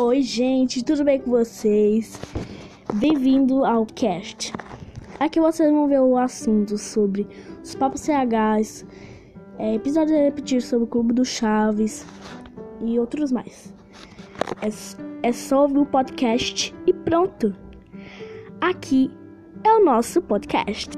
Oi, gente, tudo bem com vocês? Bem-vindo ao cast. Aqui vocês vão ver o assunto sobre os papos CHs, é, episódios a repetir sobre o Clube do Chaves e outros mais. É, é só ouvir o podcast e pronto. Aqui é o nosso podcast.